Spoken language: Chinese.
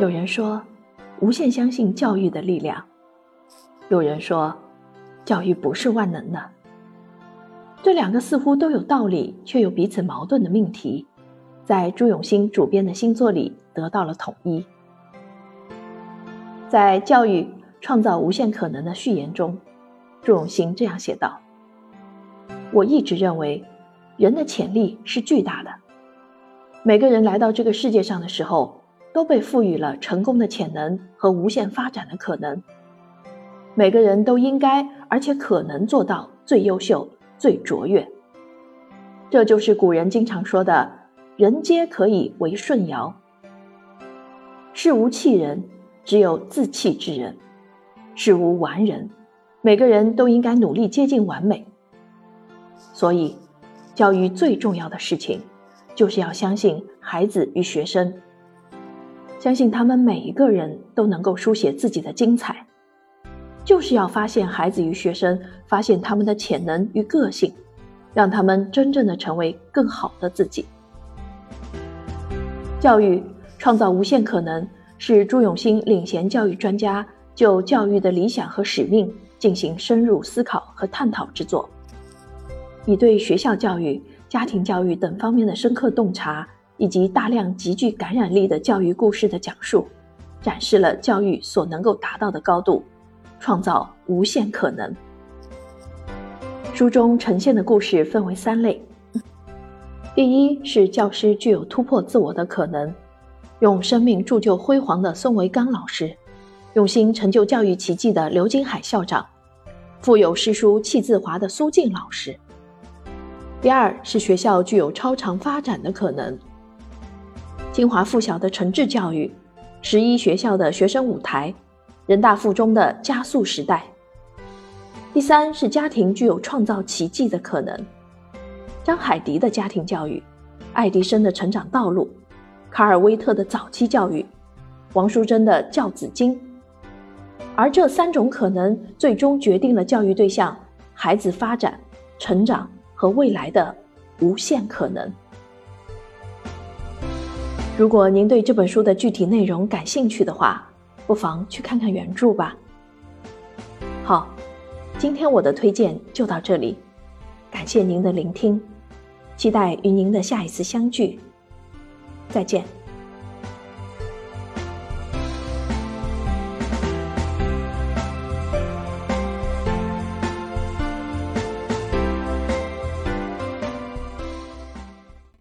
有人说，无限相信教育的力量；有人说，教育不是万能的。这两个似乎都有道理，却又彼此矛盾的命题，在朱永新主编的新作里得到了统一。在《教育创造无限可能》的序言中，朱永新这样写道：“我一直认为，人的潜力是巨大的。每个人来到这个世界上的时候。”都被赋予了成功的潜能和无限发展的可能。每个人都应该而且可能做到最优秀、最卓越。这就是古人经常说的“人皆可以为舜尧”。事无弃人，只有自弃之人；事无完人，每个人都应该努力接近完美。所以，教育最重要的事情，就是要相信孩子与学生。相信他们每一个人都能够书写自己的精彩，就是要发现孩子与学生，发现他们的潜能与个性，让他们真正的成为更好的自己。教育创造无限可能，是朱永新领衔教育专家就教育的理想和使命进行深入思考和探讨之作，以对学校教育、家庭教育等方面的深刻洞察。以及大量极具感染力的教育故事的讲述，展示了教育所能够达到的高度，创造无限可能。书中呈现的故事分为三类：第一是教师具有突破自我的可能，用生命铸就辉煌的宋维刚老师，用心成就教育奇迹的刘金海校长，富有诗书气自华的苏静老师；第二是学校具有超常发展的可能。清华附小的诚挚教育，十一学校的学生舞台，人大附中的加速时代。第三是家庭具有创造奇迹的可能，张海迪的家庭教育，爱迪生的成长道路，卡尔威特的早期教育，王淑珍的教子经。而这三种可能，最终决定了教育对象孩子发展、成长和未来的无限可能。如果您对这本书的具体内容感兴趣的话，不妨去看看原著吧。好，今天我的推荐就到这里，感谢您的聆听，期待与您的下一次相聚，再见。